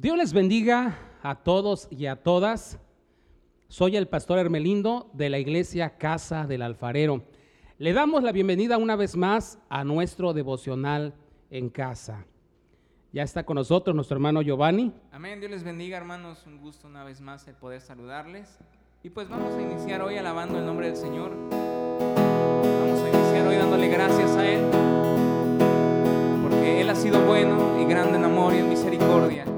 Dios les bendiga a todos y a todas. Soy el pastor Hermelindo de la iglesia Casa del Alfarero. Le damos la bienvenida una vez más a nuestro devocional en casa. Ya está con nosotros nuestro hermano Giovanni. Amén, Dios les bendiga hermanos, un gusto una vez más el poder saludarles. Y pues vamos a iniciar hoy alabando el nombre del Señor. Vamos a iniciar hoy dándole gracias a Él, porque Él ha sido bueno y grande en amor y en misericordia.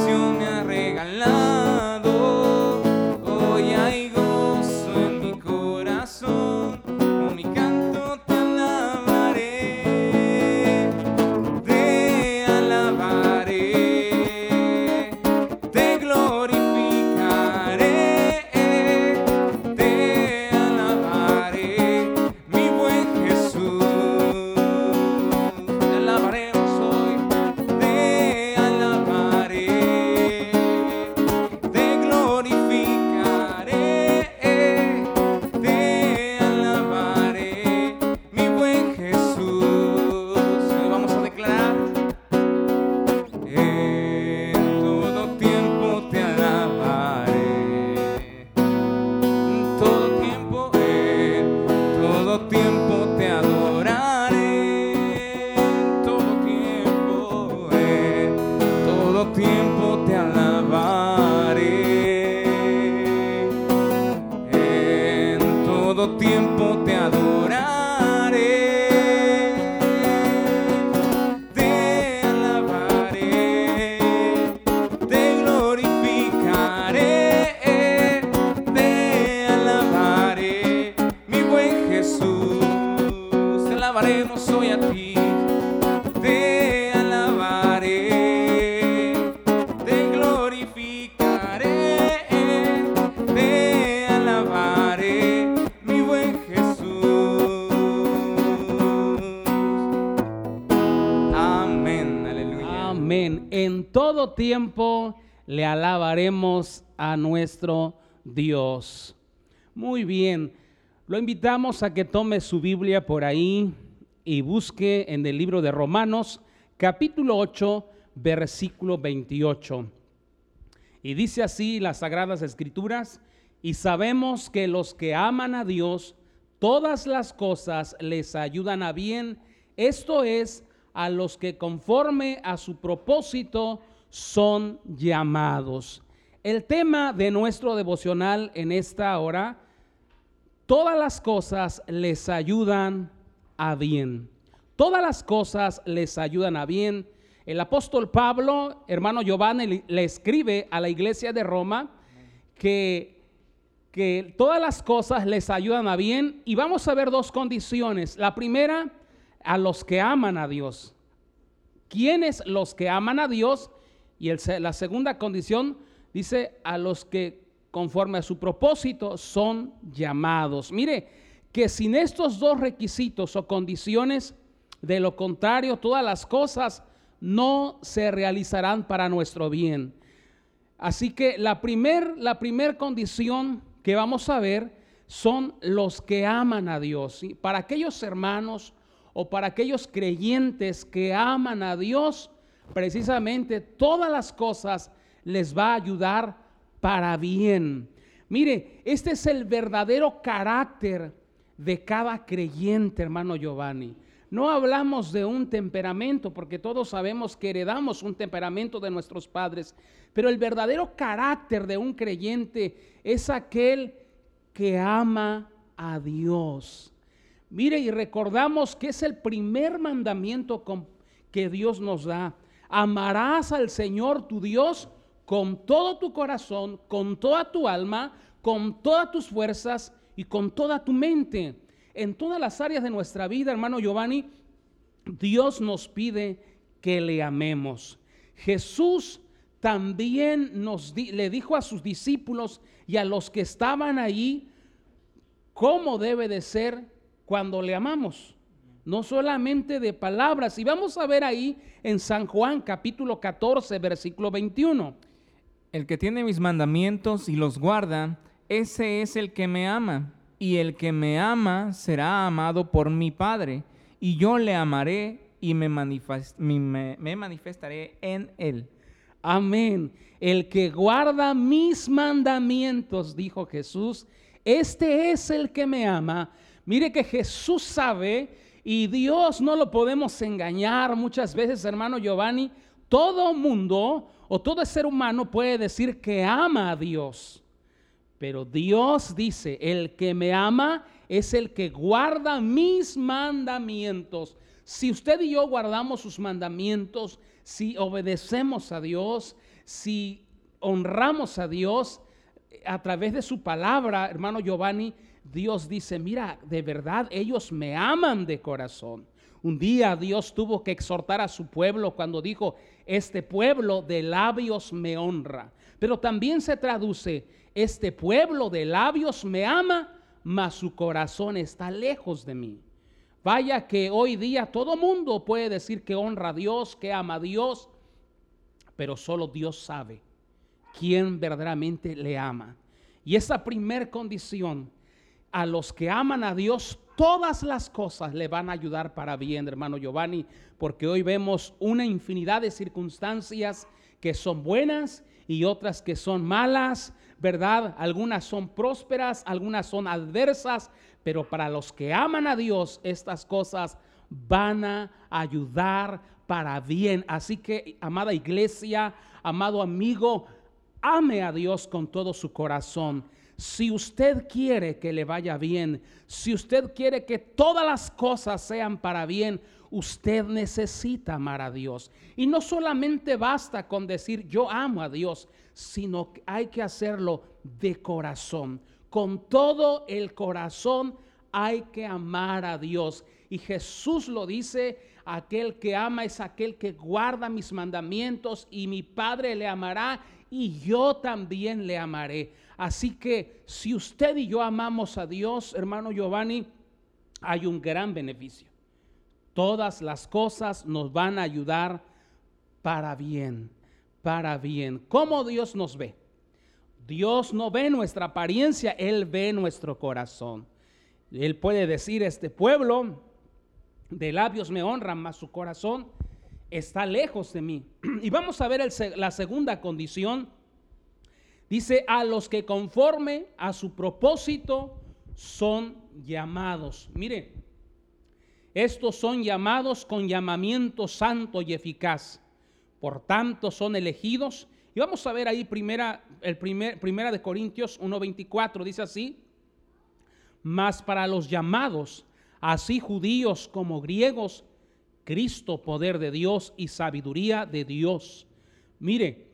le alabaremos a nuestro Dios. Muy bien, lo invitamos a que tome su Biblia por ahí y busque en el libro de Romanos capítulo 8 versículo 28. Y dice así las sagradas escrituras, y sabemos que los que aman a Dios, todas las cosas les ayudan a bien, esto es, a los que conforme a su propósito son llamados. El tema de nuestro devocional en esta hora, todas las cosas les ayudan a bien. Todas las cosas les ayudan a bien. El apóstol Pablo, hermano Giovanni, le escribe a la iglesia de Roma que, que todas las cosas les ayudan a bien. Y vamos a ver dos condiciones. La primera, a los que aman a Dios. ¿Quiénes los que aman a Dios? Y la segunda condición dice a los que conforme a su propósito son llamados. Mire, que sin estos dos requisitos o condiciones, de lo contrario, todas las cosas no se realizarán para nuestro bien. Así que la primer, la primer condición que vamos a ver son los que aman a Dios. Para aquellos hermanos o para aquellos creyentes que aman a Dios, precisamente todas las cosas les va a ayudar para bien. Mire, este es el verdadero carácter de cada creyente, hermano Giovanni. No hablamos de un temperamento, porque todos sabemos que heredamos un temperamento de nuestros padres, pero el verdadero carácter de un creyente es aquel que ama a Dios. Mire, y recordamos que es el primer mandamiento que Dios nos da amarás al Señor tu Dios con todo tu corazón, con toda tu alma, con todas tus fuerzas y con toda tu mente. En todas las áreas de nuestra vida, hermano Giovanni, Dios nos pide que le amemos. Jesús también nos le dijo a sus discípulos y a los que estaban ahí, cómo debe de ser cuando le amamos. No solamente de palabras. Y vamos a ver ahí en San Juan capítulo 14, versículo 21. El que tiene mis mandamientos y los guarda, ese es el que me ama. Y el que me ama será amado por mi Padre. Y yo le amaré y me, me manifestaré en él. Amén. El que guarda mis mandamientos, dijo Jesús, este es el que me ama. Mire que Jesús sabe y Dios no lo podemos engañar muchas veces, hermano Giovanni. Todo mundo o todo ser humano puede decir que ama a Dios. Pero Dios dice, el que me ama es el que guarda mis mandamientos. Si usted y yo guardamos sus mandamientos, si obedecemos a Dios, si honramos a Dios a través de su palabra, hermano Giovanni, Dios dice, mira, de verdad ellos me aman de corazón. Un día Dios tuvo que exhortar a su pueblo cuando dijo, este pueblo de labios me honra. Pero también se traduce, este pueblo de labios me ama, mas su corazón está lejos de mí. Vaya que hoy día todo mundo puede decir que honra a Dios, que ama a Dios, pero solo Dios sabe quién verdaderamente le ama. Y esa primer condición a los que aman a Dios, todas las cosas le van a ayudar para bien, hermano Giovanni, porque hoy vemos una infinidad de circunstancias que son buenas y otras que son malas, ¿verdad? Algunas son prósperas, algunas son adversas, pero para los que aman a Dios, estas cosas van a ayudar para bien. Así que, amada iglesia, amado amigo, ame a Dios con todo su corazón si usted quiere que le vaya bien, si usted quiere que todas las cosas sean para bien, usted necesita amar a Dios. Y no solamente basta con decir yo amo a Dios, sino que hay que hacerlo de corazón. Con todo el corazón hay que amar a Dios. Y Jesús lo dice, aquel que ama es aquel que guarda mis mandamientos y mi Padre le amará y yo también le amaré. Así que si usted y yo amamos a Dios, hermano Giovanni, hay un gran beneficio. Todas las cosas nos van a ayudar para bien, para bien. ¿Cómo Dios nos ve? Dios no ve nuestra apariencia, Él ve nuestro corazón. Él puede decir, este pueblo de labios me honran, mas su corazón está lejos de mí. Y vamos a ver la segunda condición. Dice, a los que conforme a su propósito son llamados. Mire, estos son llamados con llamamiento santo y eficaz. Por tanto, son elegidos. Y vamos a ver ahí primera, el primer, primera de Corintios 1.24, dice así. Mas para los llamados, así judíos como griegos, Cristo, poder de Dios y sabiduría de Dios. Mire,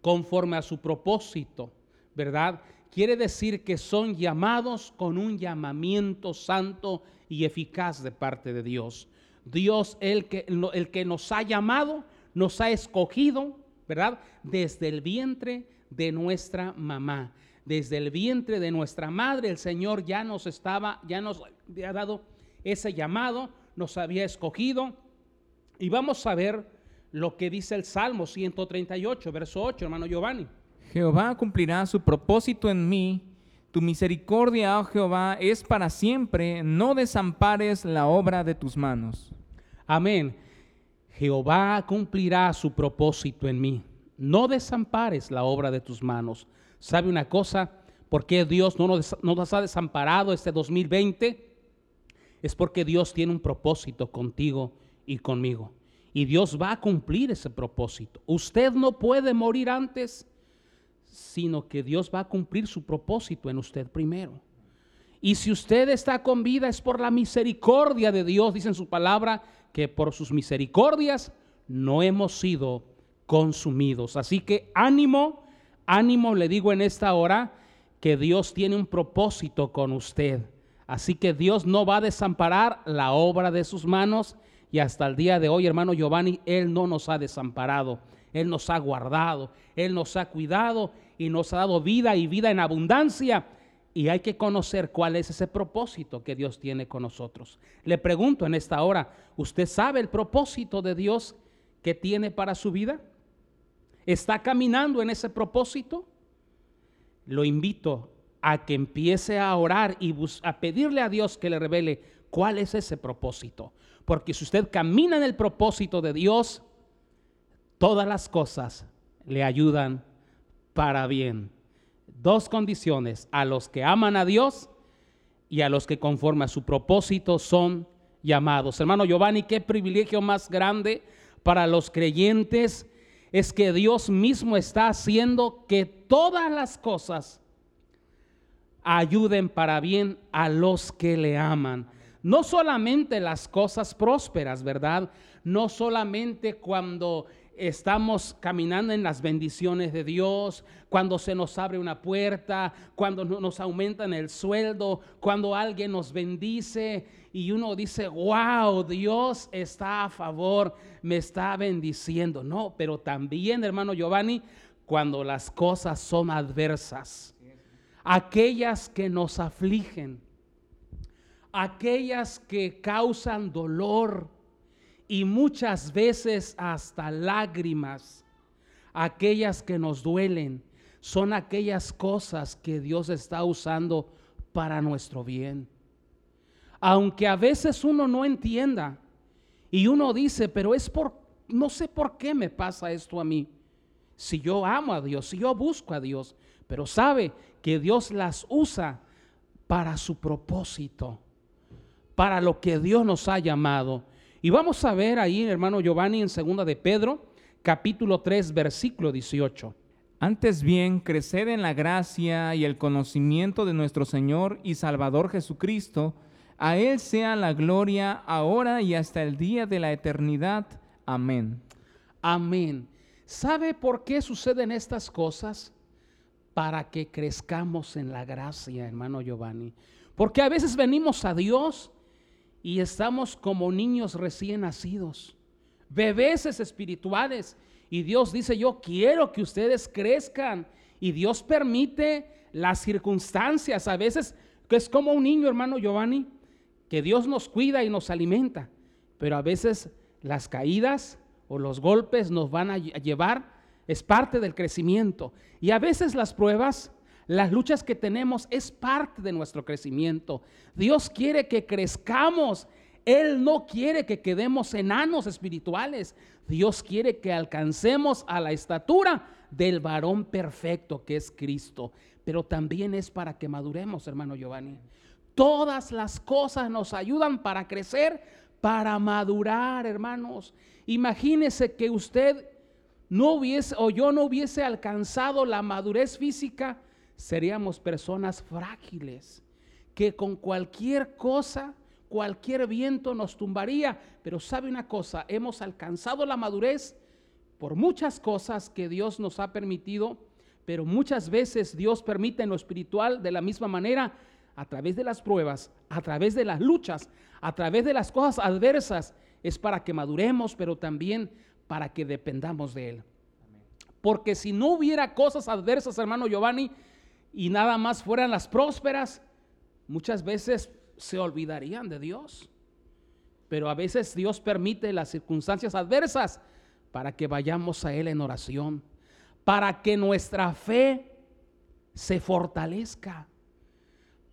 conforme a su propósito, ¿verdad? Quiere decir que son llamados con un llamamiento santo y eficaz de parte de Dios. Dios, el que, el que nos ha llamado, nos ha escogido, ¿verdad? Desde el vientre de nuestra mamá. Desde el vientre de nuestra madre, el Señor ya nos estaba, ya nos había dado ese llamado, nos había escogido. Y vamos a ver lo que dice el Salmo 138, verso 8, hermano Giovanni. Jehová cumplirá su propósito en mí. Tu misericordia, oh Jehová, es para siempre. No desampares la obra de tus manos. Amén. Jehová cumplirá su propósito en mí. No desampares la obra de tus manos. ¿Sabe una cosa? ¿Por qué Dios no nos, no nos ha desamparado este 2020? es porque Dios tiene un propósito contigo y conmigo. Y Dios va a cumplir ese propósito. Usted no puede morir antes, sino que Dios va a cumplir su propósito en usted primero. Y si usted está con vida es por la misericordia de Dios, dice en su palabra, que por sus misericordias no hemos sido consumidos. Así que ánimo, ánimo, le digo en esta hora, que Dios tiene un propósito con usted Así que Dios no va a desamparar la obra de sus manos y hasta el día de hoy, hermano Giovanni, Él no nos ha desamparado, Él nos ha guardado, Él nos ha cuidado y nos ha dado vida y vida en abundancia. y hay que conocer cuál es ese propósito que Dios tiene con nosotros. Le pregunto en esta hora, ¿usted sabe el propósito de Dios que tiene para su vida? ¿Está caminando en ese propósito? Lo invito a que empiece a orar y a pedirle a Dios que le revele cuál es ese propósito. Porque si usted camina en el propósito de Dios, todas las cosas le ayudan para bien. Dos condiciones, a los que aman a Dios y a los que conforme a su propósito son llamados. Hermano Giovanni, qué privilegio más grande para los creyentes es que Dios mismo está haciendo que todas las cosas ayuden para bien a los que le aman. No solamente las cosas prósperas, ¿verdad? No solamente cuando estamos caminando en las bendiciones de Dios, cuando se nos abre una puerta, cuando nos aumentan el sueldo, cuando alguien nos bendice y uno dice, wow, Dios está a favor, me está bendiciendo. No, pero también, hermano Giovanni, cuando las cosas son adversas, aquellas que nos afligen, aquellas que causan dolor, y muchas veces hasta lágrimas. Aquellas que nos duelen son aquellas cosas que Dios está usando para nuestro bien. Aunque a veces uno no entienda y uno dice, pero es por, no sé por qué me pasa esto a mí. Si yo amo a Dios, si yo busco a Dios, pero sabe que Dios las usa para su propósito, para lo que Dios nos ha llamado. Y vamos a ver ahí, hermano Giovanni, en segunda de Pedro, capítulo 3, versículo 18. Antes bien, creced en la gracia y el conocimiento de nuestro Señor y Salvador Jesucristo. A Él sea la gloria ahora y hasta el día de la eternidad. Amén. Amén. ¿Sabe por qué suceden estas cosas? Para que crezcamos en la gracia, hermano Giovanni. Porque a veces venimos a Dios y estamos como niños recién nacidos, bebés espirituales. Y Dios dice, yo quiero que ustedes crezcan. Y Dios permite las circunstancias. A veces, que es como un niño, hermano Giovanni, que Dios nos cuida y nos alimenta. Pero a veces las caídas o los golpes nos van a llevar, es parte del crecimiento. Y a veces las pruebas las luchas que tenemos es parte de nuestro crecimiento. Dios quiere que crezcamos. Él no quiere que quedemos enanos espirituales. Dios quiere que alcancemos a la estatura del varón perfecto que es Cristo. Pero también es para que maduremos, hermano Giovanni. Todas las cosas nos ayudan para crecer, para madurar, hermanos. Imagínese que usted no hubiese o yo no hubiese alcanzado la madurez física seríamos personas frágiles, que con cualquier cosa, cualquier viento nos tumbaría. Pero sabe una cosa, hemos alcanzado la madurez por muchas cosas que Dios nos ha permitido, pero muchas veces Dios permite en lo espiritual de la misma manera, a través de las pruebas, a través de las luchas, a través de las cosas adversas, es para que maduremos, pero también para que dependamos de Él. Porque si no hubiera cosas adversas, hermano Giovanni, y nada más fueran las prósperas, muchas veces se olvidarían de Dios. Pero a veces Dios permite las circunstancias adversas para que vayamos a Él en oración, para que nuestra fe se fortalezca,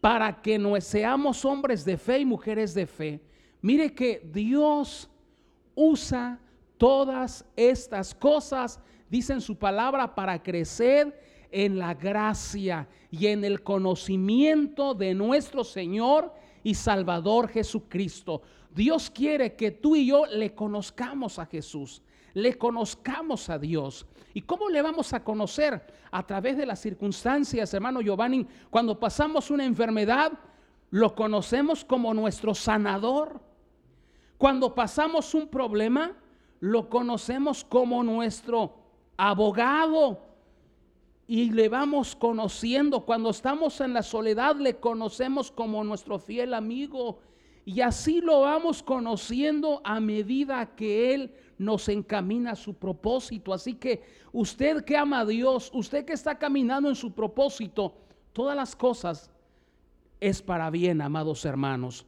para que no seamos hombres de fe y mujeres de fe. Mire que Dios usa todas estas cosas, dice en su palabra, para crecer en la gracia y en el conocimiento de nuestro Señor y Salvador Jesucristo. Dios quiere que tú y yo le conozcamos a Jesús, le conozcamos a Dios. ¿Y cómo le vamos a conocer? A través de las circunstancias, hermano Giovanni. Cuando pasamos una enfermedad, lo conocemos como nuestro sanador. Cuando pasamos un problema, lo conocemos como nuestro abogado y le vamos conociendo. Cuando estamos en la soledad le conocemos como nuestro fiel amigo. Y así lo vamos conociendo a medida que Él nos encamina a su propósito. Así que usted que ama a Dios, usted que está caminando en su propósito, todas las cosas es para bien, amados hermanos.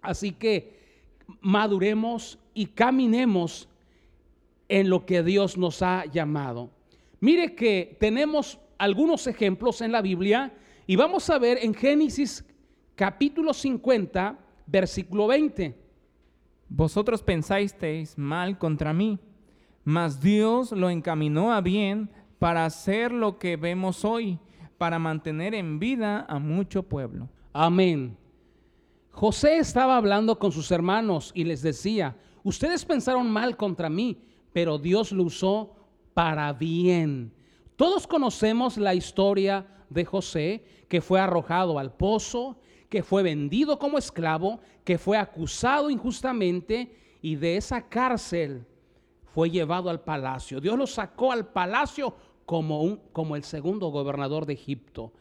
Así que maduremos y caminemos en lo que Dios nos ha llamado. Mire que tenemos algunos ejemplos en la Biblia y vamos a ver en Génesis capítulo 50, versículo 20. Vosotros pensasteis mal contra mí, mas Dios lo encaminó a bien para hacer lo que vemos hoy, para mantener en vida a mucho pueblo. Amén. José estaba hablando con sus hermanos y les decía, ustedes pensaron mal contra mí, pero Dios lo usó para bien. Todos conocemos la historia de José, que fue arrojado al pozo, que fue vendido como esclavo, que fue acusado injustamente y de esa cárcel fue llevado al palacio. Dios lo sacó al palacio como, un, como el segundo gobernador de Egipto.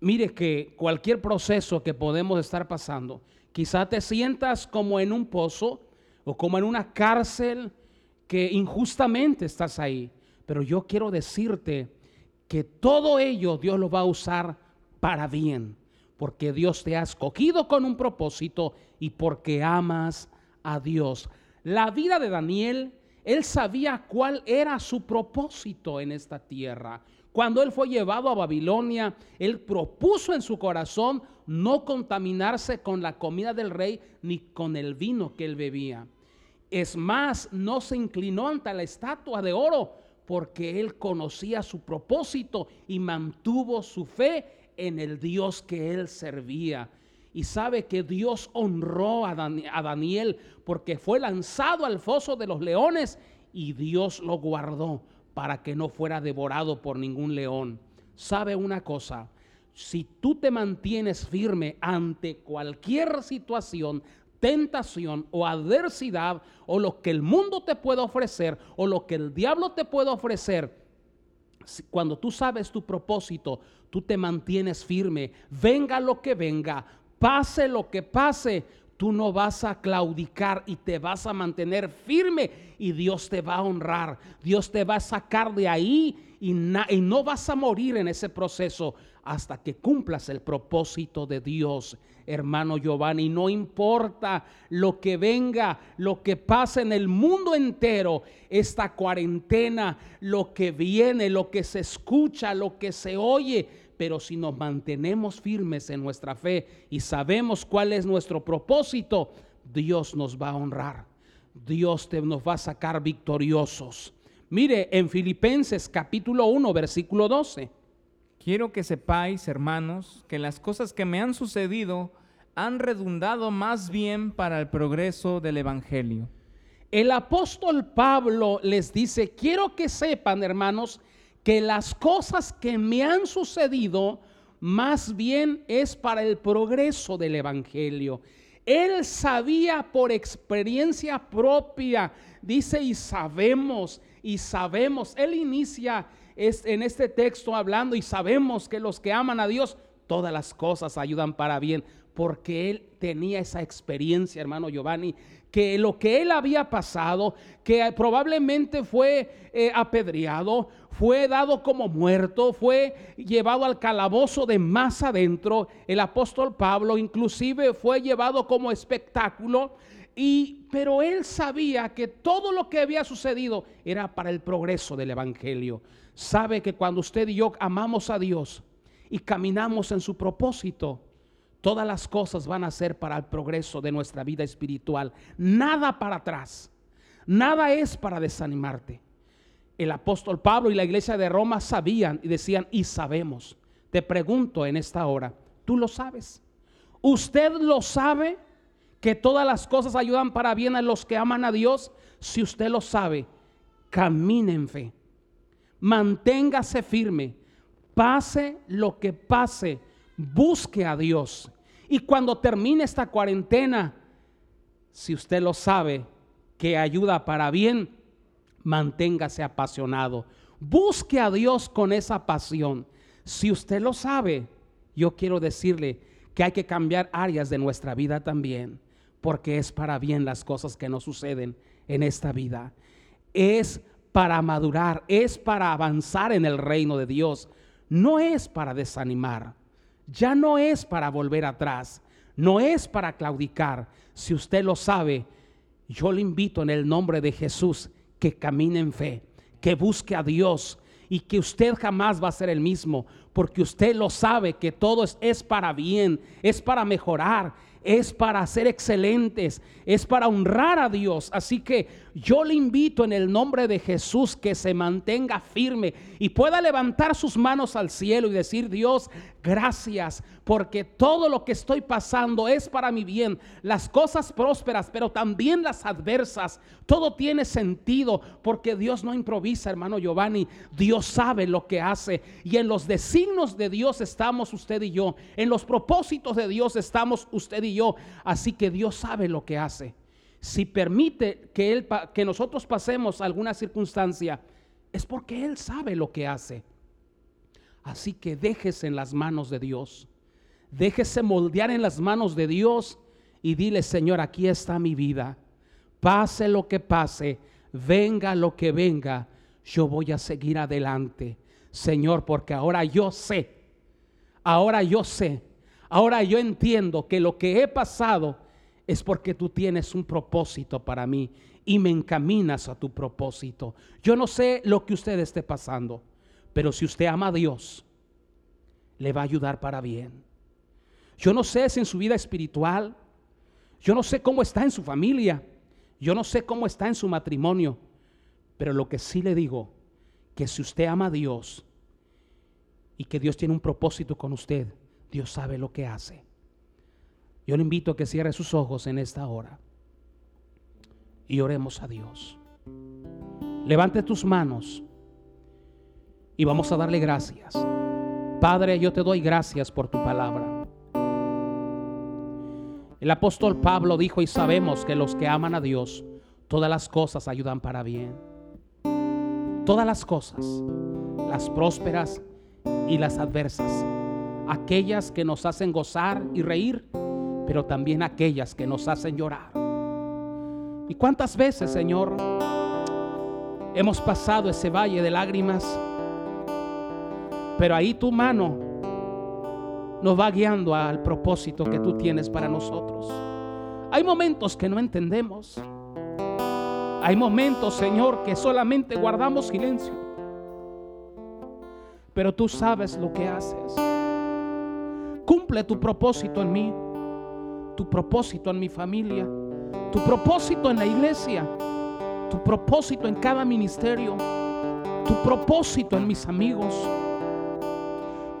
Mire que cualquier proceso que podemos estar pasando, quizá te sientas como en un pozo o como en una cárcel que injustamente estás ahí. Pero yo quiero decirte que todo ello Dios lo va a usar para bien, porque Dios te ha escogido con un propósito y porque amas a Dios. La vida de Daniel, él sabía cuál era su propósito en esta tierra. Cuando él fue llevado a Babilonia, él propuso en su corazón no contaminarse con la comida del rey ni con el vino que él bebía. Es más, no se inclinó ante la estatua de oro porque él conocía su propósito y mantuvo su fe en el Dios que él servía. Y sabe que Dios honró a, Daniel porque fue lanzado al foso de los leones y Dios lo guardó para que no fuera devorado por ningún león. Sabe una cosa, si tú te mantienes firme ante cualquier situación, tentación o adversidad o lo que el mundo te puede ofrecer o lo que el diablo te puede ofrecer, cuando tú sabes tu propósito, tú te mantienes firme, venga lo que venga, pase lo que pase, tú no vas a claudicar y te vas a mantener firme y Dios te va a honrar, Dios te va a sacar de ahí y, y no vas a morir en ese proceso hasta que cumplas el propósito de Dios, hermano Giovanni. No importa lo que venga, lo que pase en el mundo entero, esta cuarentena, lo que viene, lo que se escucha, lo que se oye, pero si nos mantenemos firmes en nuestra fe y sabemos cuál es nuestro propósito, Dios nos va a honrar. Dios te, nos va a sacar victoriosos. Mire, en Filipenses capítulo 1, versículo 12. Quiero que sepáis, hermanos, que las cosas que me han sucedido han redundado más bien para el progreso del Evangelio. El apóstol Pablo les dice, quiero que sepan, hermanos, que las cosas que me han sucedido más bien es para el progreso del Evangelio. Él sabía por experiencia propia, dice, y sabemos, y sabemos, él inicia es en este texto hablando y sabemos que los que aman a Dios, todas las cosas ayudan para bien, porque él tenía esa experiencia, hermano Giovanni, que lo que él había pasado, que probablemente fue eh, apedreado, fue dado como muerto, fue llevado al calabozo de más adentro, el apóstol Pablo inclusive fue llevado como espectáculo, y, pero él sabía que todo lo que había sucedido era para el progreso del Evangelio sabe que cuando usted y yo amamos a Dios y caminamos en su propósito, todas las cosas van a ser para el progreso de nuestra vida espiritual. Nada para atrás. Nada es para desanimarte. El apóstol Pablo y la iglesia de Roma sabían y decían, y sabemos. Te pregunto en esta hora, ¿tú lo sabes? ¿Usted lo sabe? Que todas las cosas ayudan para bien a los que aman a Dios. Si usted lo sabe, camine en fe manténgase firme, pase lo que pase, busque a Dios. Y cuando termine esta cuarentena, si usted lo sabe, que ayuda para bien, manténgase apasionado. Busque a Dios con esa pasión. Si usted lo sabe, yo quiero decirle que hay que cambiar áreas de nuestra vida también, porque es para bien las cosas que nos suceden en esta vida. Es para madurar, es para avanzar en el reino de Dios, no es para desanimar. Ya no es para volver atrás, no es para claudicar. Si usted lo sabe, yo le invito en el nombre de Jesús que camine en fe, que busque a Dios y que usted jamás va a ser el mismo, porque usted lo sabe que todo es, es para bien, es para mejorar, es para ser excelentes, es para honrar a Dios. Así que yo le invito en el nombre de Jesús que se mantenga firme y pueda levantar sus manos al cielo y decir, Dios, gracias, porque todo lo que estoy pasando es para mi bien. Las cosas prósperas, pero también las adversas, todo tiene sentido, porque Dios no improvisa, hermano Giovanni. Dios sabe lo que hace y en los designos de Dios estamos usted y yo. En los propósitos de Dios estamos usted y yo. Así que Dios sabe lo que hace. Si permite que, él, que nosotros pasemos alguna circunstancia, es porque Él sabe lo que hace. Así que déjese en las manos de Dios. Déjese moldear en las manos de Dios y dile, Señor, aquí está mi vida. Pase lo que pase, venga lo que venga, yo voy a seguir adelante. Señor, porque ahora yo sé, ahora yo sé Ahora yo entiendo que lo que he pasado es porque tú tienes un propósito para mí y me encaminas a tu propósito. Yo no sé lo que usted esté pasando, pero si usted ama a Dios, le va a ayudar para bien. Yo no sé si en su vida espiritual, yo no sé cómo está en su familia, yo no sé cómo está en su matrimonio, pero lo que sí le digo, que si usted ama a Dios y que Dios tiene un propósito con usted, Dios sabe lo que hace. Yo le invito a que cierre sus ojos en esta hora y oremos a Dios. Levante tus manos y vamos a darle gracias. Padre, yo te doy gracias por tu palabra. El apóstol Pablo dijo y sabemos que los que aman a Dios, todas las cosas ayudan para bien. Todas las cosas, las prósperas y las adversas aquellas que nos hacen gozar y reír, pero también aquellas que nos hacen llorar. ¿Y cuántas veces, Señor, hemos pasado ese valle de lágrimas? Pero ahí tu mano nos va guiando al propósito que tú tienes para nosotros. Hay momentos que no entendemos. Hay momentos, Señor, que solamente guardamos silencio. Pero tú sabes lo que haces. Cumple tu propósito en mí, tu propósito en mi familia, tu propósito en la iglesia, tu propósito en cada ministerio, tu propósito en mis amigos.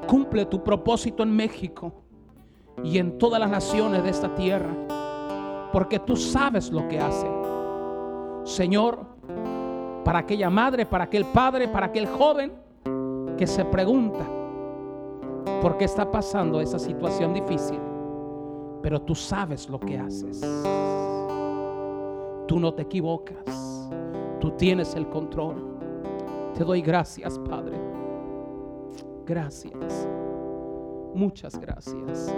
Cumple tu propósito en México y en todas las naciones de esta tierra, porque tú sabes lo que hace. Señor, para aquella madre, para aquel padre, para aquel joven que se pregunta, por qué está pasando esa situación difícil, pero tú sabes lo que haces. Tú no te equivocas, tú tienes el control. Te doy gracias, Padre. Gracias. Muchas gracias.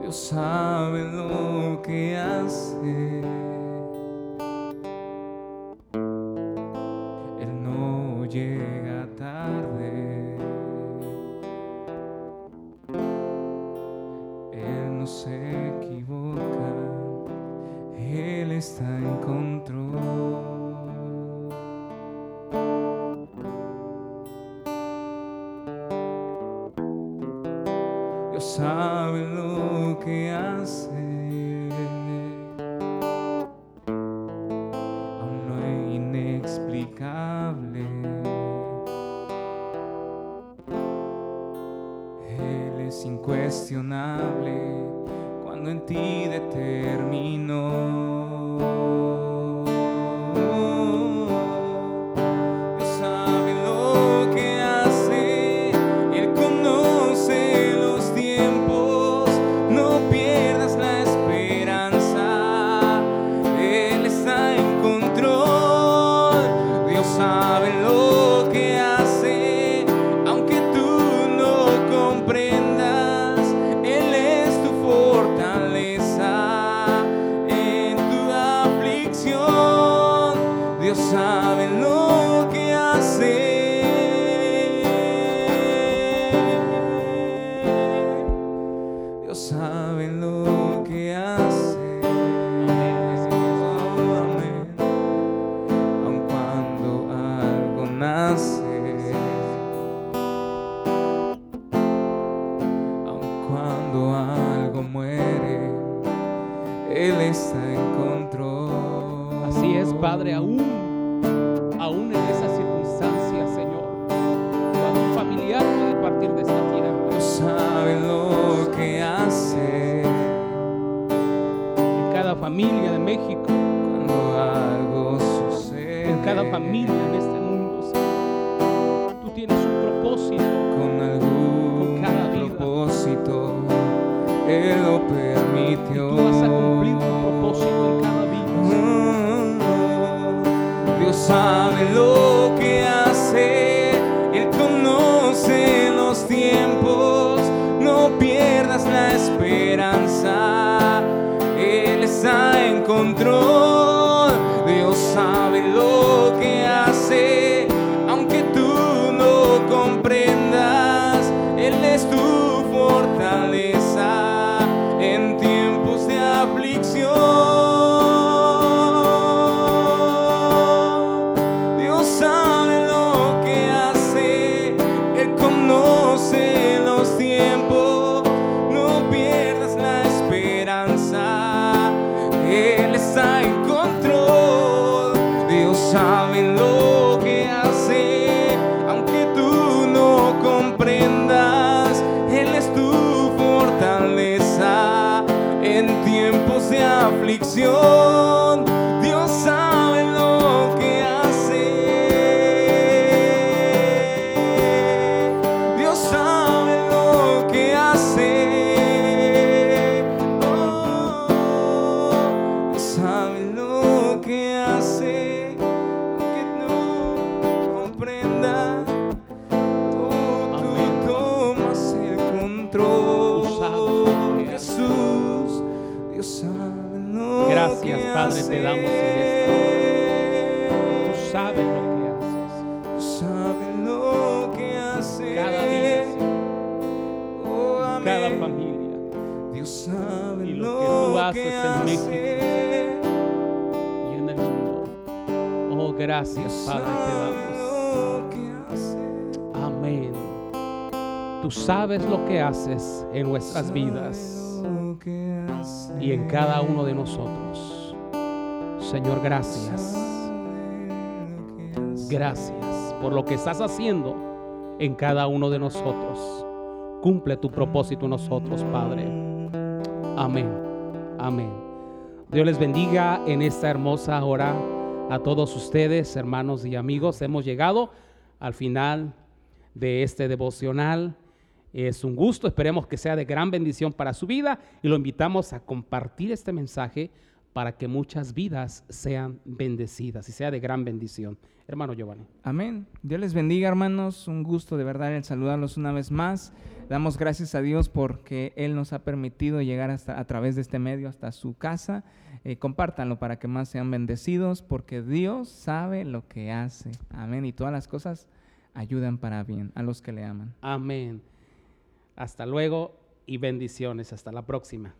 Dios sabe lo que hace. Él no llega ti muere, Él está en control. Así es, Padre, aún, aún en esas circunstancias, Señor, cuando un familiar puede partir de esta tierra, Dios sabe lo que hace. en cada familia de México, Cuando algo sucede en cada familia en este mundo, Señor, tú tienes un propósito. Lo permitió. Tú vas a cumplir tu propósito en cada vida. Mm, Dios sabe lo que hace, Él conoce los tiempos, no pierdas la esperanza, Él está en control, Dios sabe lo que hace, gracias, Padre, te damos. Amén. Tú sabes lo que haces en nuestras vidas y en cada uno de nosotros. Señor, gracias. Gracias por lo que estás haciendo en cada uno de nosotros. Cumple tu propósito nosotros, Padre. Amén. Amén. Dios les bendiga en esta hermosa hora a todos ustedes, hermanos y amigos. Hemos llegado al final de este devocional. Es un gusto, esperemos que sea de gran bendición para su vida y lo invitamos a compartir este mensaje para que muchas vidas sean bendecidas y sea de gran bendición. Hermano Giovanni. Amén. Dios les bendiga, hermanos. Un gusto de verdad el saludarlos una vez más. Damos gracias a Dios porque Él nos ha permitido llegar hasta a través de este medio hasta su casa. Eh, compártanlo para que más sean bendecidos, porque Dios sabe lo que hace. Amén. Y todas las cosas ayudan para bien a los que le aman. Amén. Hasta luego y bendiciones. Hasta la próxima.